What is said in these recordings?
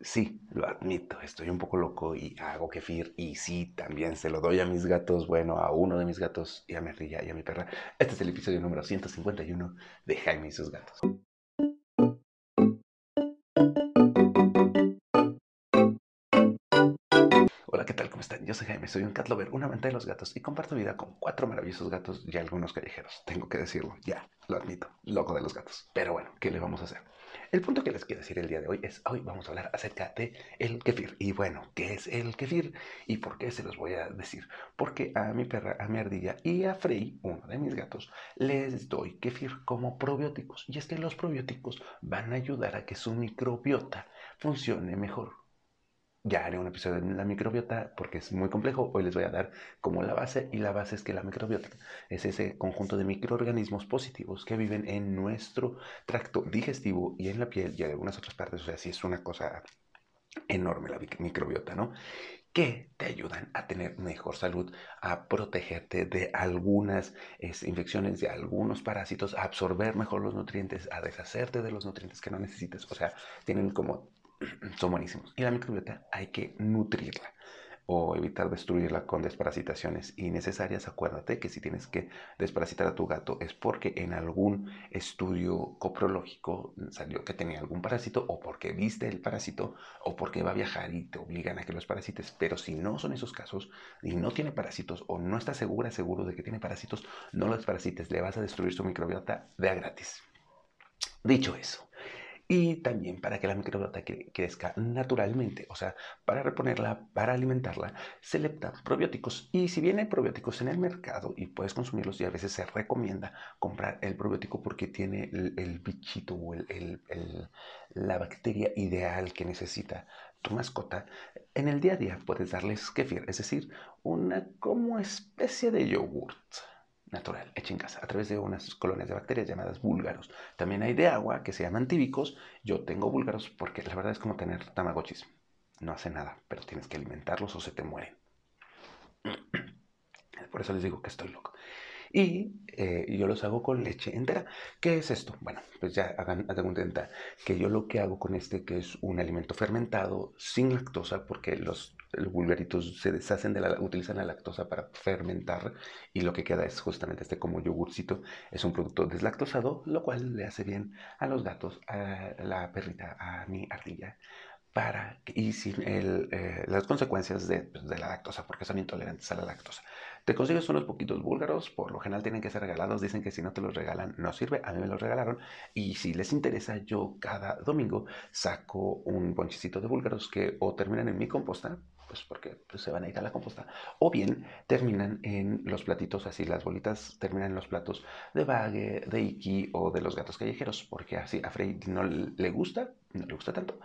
Sí, lo admito, estoy un poco loco y hago kefir y sí, también se lo doy a mis gatos, bueno, a uno de mis gatos y a mi rilla y a mi perra. Este es el episodio número 151 de Jaime y sus gatos. ¿Cómo están? Yo soy Jaime, soy un cat lover, un amante de los gatos y comparto vida con cuatro maravillosos gatos y algunos callejeros. Tengo que decirlo, ya, lo admito, loco de los gatos. Pero bueno, ¿qué le vamos a hacer? El punto que les quiero decir el día de hoy es, hoy vamos a hablar acerca de el kefir. Y bueno, ¿qué es el kefir? ¿Y por qué se los voy a decir? Porque a mi perra, a mi ardilla y a Frey, uno de mis gatos, les doy kefir como probióticos. Y es que los probióticos van a ayudar a que su microbiota funcione mejor ya haré un episodio de la microbiota porque es muy complejo. Hoy les voy a dar como la base y la base es que la microbiota es ese conjunto de microorganismos positivos que viven en nuestro tracto digestivo y en la piel y en algunas otras partes. O sea, sí es una cosa enorme la microbiota, ¿no? Que te ayudan a tener mejor salud, a protegerte de algunas infecciones, de algunos parásitos, a absorber mejor los nutrientes, a deshacerte de los nutrientes que no necesites. O sea, tienen como son buenísimos. Y la microbiota hay que nutrirla o evitar destruirla con desparasitaciones innecesarias. Acuérdate que si tienes que desparasitar a tu gato es porque en algún estudio coprológico salió que tenía algún parásito o porque viste el parásito o porque va a viajar y te obligan a que los parasites. Pero si no son esos casos y no tiene parásitos o no estás segura, seguro de que tiene parásitos, no los parasites, le vas a destruir su microbiota de gratis. Dicho eso, y también para que la microbiota crezca naturalmente, o sea, para reponerla, para alimentarla, se le dan probióticos. Y si hay probióticos en el mercado y puedes consumirlos, y a veces se recomienda comprar el probiótico porque tiene el, bichito o el, la bacteria ideal que necesita tu mascota, en el día a día puedes darles kefir, es decir, una como especie de yogurt natural, hecha en casa, a través de unas colonias de bacterias llamadas búlgaros. También hay de agua que se llaman tíbicos. Yo tengo búlgaros porque la verdad es como tener tamagotchis. No hace nada, pero tienes que alimentarlos o se te mueren. Por eso les digo que estoy loco y eh, yo los hago con leche entera. ¿Qué es esto? Bueno, pues ya hagan, hagan que yo lo que hago con este, que es un alimento fermentado sin lactosa, porque los, vulgaritos se deshacen de la, utilizan la lactosa para fermentar y lo que queda es justamente este como yogurcito, es un producto deslactosado, lo cual le hace bien a los gatos, a la perrita, a mi ardilla, para y sin eh, las consecuencias pues, de, la lactosa, porque son intolerantes a la lactosa. Te consigues unos poquitos búlgaros, por lo general tienen que ser regalados, dicen que si no te los regalan no sirve, a mí me los regalaron y si les interesa yo cada domingo saco un bonchecito de búlgaros que o terminan en mi composta, pues porque pues, se van a ir a la composta, o bien terminan en los platitos así, las bolitas terminan en los platos de Bague, de Iki o de los gatos callejeros, porque así a Frey no le gusta, no le gusta tanto,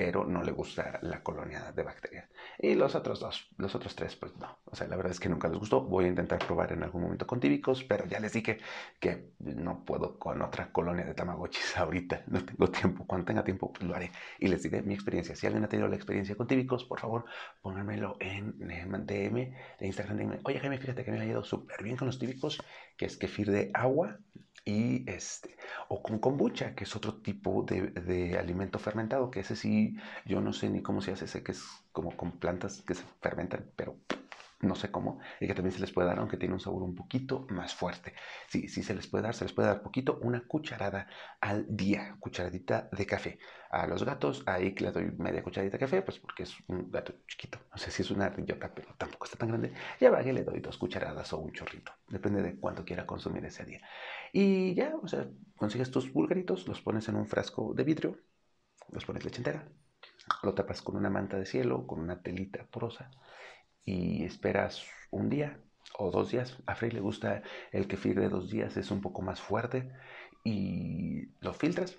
pero no le gusta la colonia de bacterias. Y los otros dos, los otros tres, pues no. O sea, la verdad es que nunca les gustó. Voy a intentar probar en algún momento con tíbicos, pero ya les dije que no puedo con otra colonia de tamagotchis ahorita. No tengo tiempo. Cuando tenga tiempo, pues lo haré. Y les diré mi experiencia. Si alguien ha tenido la experiencia con tíbicos, por favor, pónganmelo en DM de Instagram. Dime, oye Jaime, fíjate que me ha ido súper bien con los tíbicos, que es kefir de agua y este, o con kombucha, que es otro tipo de, de, alimento fermentado, que ese sí, yo no sé ni cómo se hace, sé que es como con plantas que se fermentan, pero no sé cómo, y que también se les puede dar, aunque tiene un sabor un poquito más fuerte. Sí, sí se les puede dar, se les puede dar poquito, una cucharada al día, cucharadita de café. A los gatos, ahí que le doy media cucharadita de café, pues porque es un gato chiquito. No sé si es una ardillota, pero tampoco está tan grande. Y a le doy dos cucharadas o un chorrito, depende de cuánto quiera consumir ese día. Y ya, o sea, consigues tus bulgaritos, los pones en un frasco de vidrio, los pones leche entera, lo tapas con una manta de cielo, con una telita porosa y esperas un día o dos días. A Frey le gusta el kefir de dos días, es un poco más fuerte y lo filtras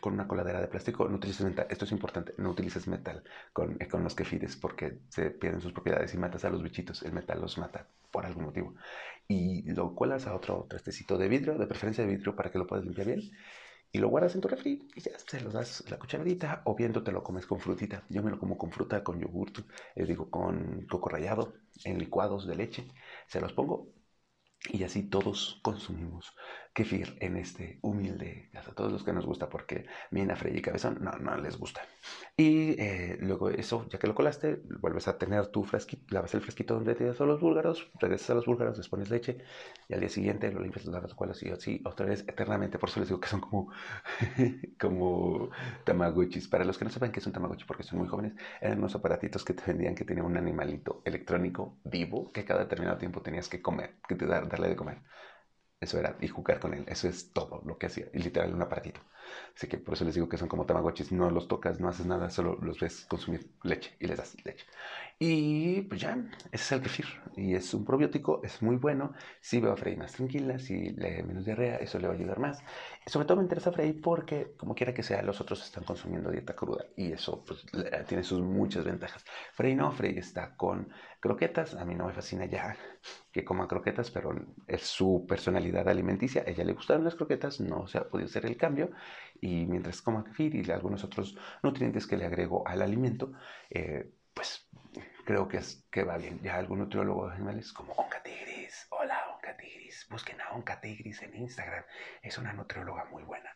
con una coladera de plástico. No utilices metal, esto es importante, no utilices metal con, con los kefires porque se pierden sus propiedades y matas a los bichitos. El metal los mata por algún motivo. Y lo cuelas a otro trastecito de vidrio, de preferencia de vidrio para que lo puedas limpiar bien y lo guardas en tu refri y ya se lo das la cucharadita o bien te lo comes con frutita. Yo me lo como con fruta, con yogurt, eh, digo con coco rallado, en licuados de leche. Se los pongo y así todos consumimos kefir en este humilde a todos los que nos gusta, porque Mina, Frey y Cabezón no, no les gusta. Y eh, luego eso, ya que lo colaste, vuelves a tener tu frasquito, lavas el fresquito donde tienes a los búlgaros, regresas a los búlgaros, les pones leche y al día siguiente lo limpias, los lavas, cuelas y así otra vez eternamente. Por eso les digo que son como, como tamagotchis. Para los que no sepan qué es un tamagotchi, porque son muy jóvenes, eran unos aparatitos que te vendían que tenían un animalito electrónico vivo que cada determinado tiempo tenías que comer, que te dar, darle de comer. Eso era, y jugar con él. Eso es todo lo que hacía. Y literal, un aparatito. Así que por eso les digo que son como tamagotchis. No los tocas, no haces nada, solo los ves consumir leche y les das leche. Y pues ya, ese es el kefir. Y es un probiótico, es muy bueno. Si va a freír más tranquila, si le menos diarrea, eso le va a ayudar más. Y sobre todo me interesa freír porque, como quiera que sea, los otros están consumiendo dieta cruda. Y eso pues, tiene sus muchas ventajas. Frey no, Frey está con croquetas. A mí no me fascina ya que coma croquetas, pero es su personalidad alimenticia. A ella le gustaron las croquetas, no se ha podido hacer el cambio. Y mientras coma kefir y algunos otros nutrientes que le agrego al alimento, eh, pues creo que, es, que va bien. Ya algún nutriólogo de animales como Oncatigris, hola Oncatigris, busquen a Oncatigris en Instagram, es una nutrióloga muy buena.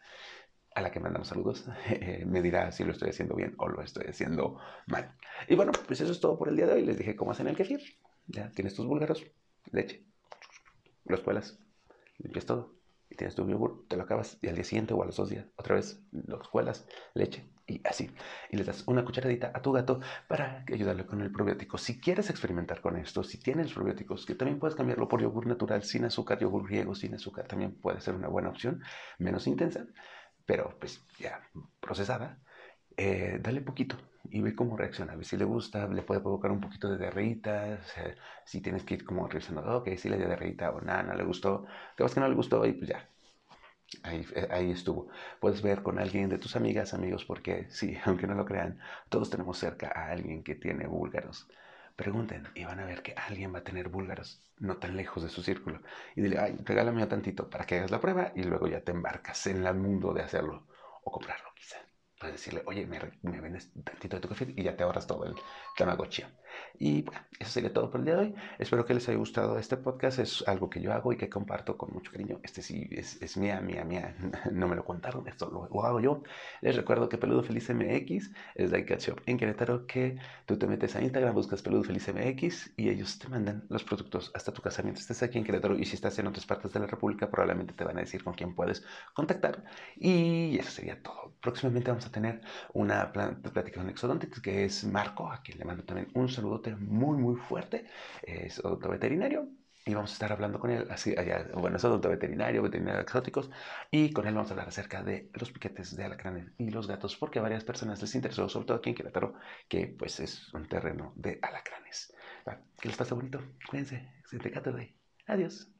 A la que mandamos saludos, me dirá si lo estoy haciendo bien o lo estoy haciendo mal. Y bueno, pues eso es todo por el día de hoy. Les dije cómo hacen el kefir. Ya tienes tus búlgaros, leche, los cuelas, limpias todo y tienes tu yogur, te lo acabas y al día siguiente o a los dos días otra vez lo cuelas, leche y así. Y le das una cucharadita a tu gato para ayudarle con el probiótico. Si quieres experimentar con esto, si tienes probióticos, que también puedes cambiarlo por yogur natural sin azúcar, yogur griego sin azúcar, también puede ser una buena opción, menos intensa, pero pues ya procesada. Eh, dale poquito y ve cómo reacciona. A ver si le gusta, le puede provocar un poquito de diarreíta. si tienes que ir como revisando, ok, si le dio diarreíta o nada, no le gustó. Te vas que no le gustó y pues ya. Ahí, eh, ahí estuvo. Puedes ver con alguien de tus amigas, amigos, porque sí, aunque no lo crean, todos tenemos cerca a alguien que tiene búlgaros. Pregunten y van a ver que alguien va a tener búlgaros no tan lejos de su círculo. Y dile, ay, regálame tantito para que hagas la prueba y luego ya te embarcas en el mundo de hacerlo o comprarlo, quizá. Puedes decirle, oye, me, me vendes tantito de tu café y ya te ahorras todo el tamagotchi. Y bueno, eso sería todo por el día de hoy. Espero que les haya gustado este podcast. Es algo que yo hago y que comparto con mucho cariño. Este sí es, es mía, mía, mía. No me lo contaron, esto lo, hago yo. Les recuerdo que Peludo Feliz MX es la Shop en Querétaro que tú te metes a Instagram, buscas Peludo Feliz MX y ellos te mandan los productos hasta tu casa mientras estés aquí en Querétaro. Y si estás en otras partes de la República, probablemente te van a decir con quién puedes contactar. Y eso sería todo. Próximamente vamos a tener una plática con Exodontics, que es Marco, a quien le mando también un saludote muy, muy fuerte. Es odonto veterinario. Y vamos a estar hablando con él, así, allá, bueno, es odonto veterinario, veterinario exóticos, y con él vamos a hablar acerca de los piquetes de alacranes y los gatos, porque a varias personas les interesó, sobre todo aquí en Querétaro, que pues es un terreno de alacranes. Que les pase bonito, cuídense, excelente Adiós.